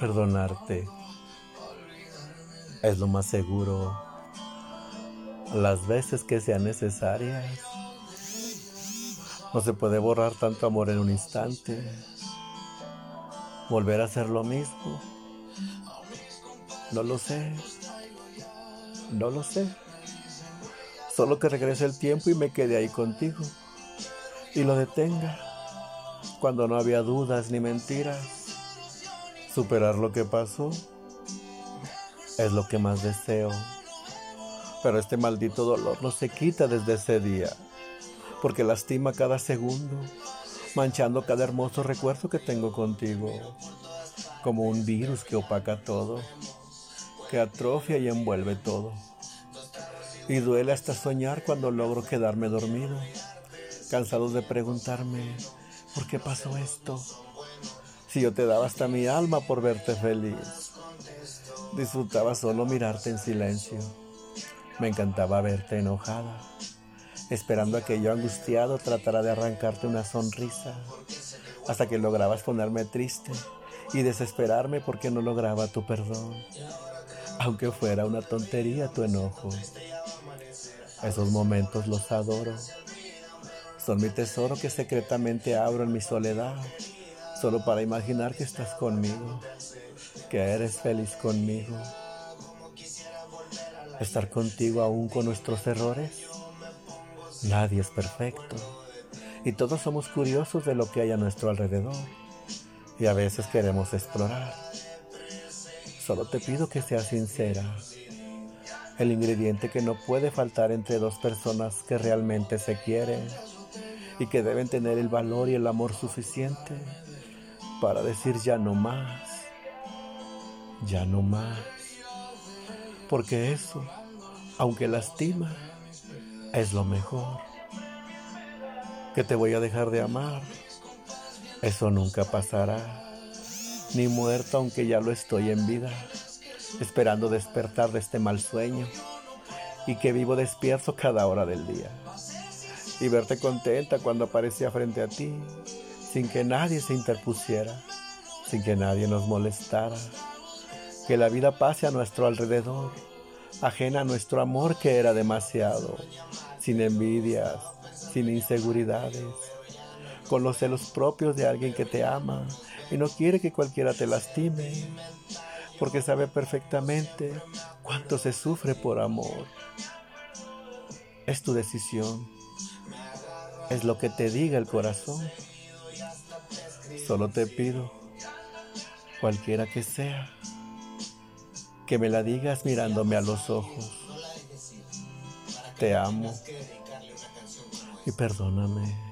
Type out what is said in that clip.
Perdonarte es lo más seguro las veces que sean necesarias. No se puede borrar tanto amor en un instante. Volver a hacer lo mismo. No lo sé. No lo sé. Solo que regrese el tiempo y me quede ahí contigo. Y lo detenga. Cuando no había dudas ni mentiras. Superar lo que pasó es lo que más deseo. Pero este maldito dolor no se quita desde ese día, porque lastima cada segundo, manchando cada hermoso recuerdo que tengo contigo, como un virus que opaca todo, que atrofia y envuelve todo. Y duele hasta soñar cuando logro quedarme dormido, cansado de preguntarme, ¿por qué pasó esto? Si yo te daba hasta mi alma por verte feliz. Disfrutaba solo mirarte en silencio. Me encantaba verte enojada, esperando a que yo angustiado tratara de arrancarte una sonrisa, hasta que lograbas ponerme triste y desesperarme porque no lograba tu perdón, aunque fuera una tontería tu enojo. Esos momentos los adoro. Son mi tesoro que secretamente abro en mi soledad, solo para imaginar que estás conmigo que eres feliz conmigo. Estar contigo aún con nuestros errores. Nadie es perfecto y todos somos curiosos de lo que hay a nuestro alrededor y a veces queremos explorar. Solo te pido que seas sincera. El ingrediente que no puede faltar entre dos personas que realmente se quieren y que deben tener el valor y el amor suficiente para decir ya no más ya no más. Porque eso, aunque lastima, es lo mejor. Que te voy a dejar de amar, eso nunca pasará. Ni muerto aunque ya lo estoy en vida, esperando despertar de este mal sueño y que vivo despierto cada hora del día. Y verte contenta cuando aparecía frente a ti, sin que nadie se interpusiera, sin que nadie nos molestara que la vida pase a nuestro alrededor, ajena a nuestro amor que era demasiado, sin envidias, sin inseguridades, con los celos propios de alguien que te ama y no quiere que cualquiera te lastime, porque sabe perfectamente cuánto se sufre por amor. Es tu decisión, es lo que te diga el corazón. Solo te pido, cualquiera que sea, que me la digas mirándome a los ojos. Te amo y perdóname.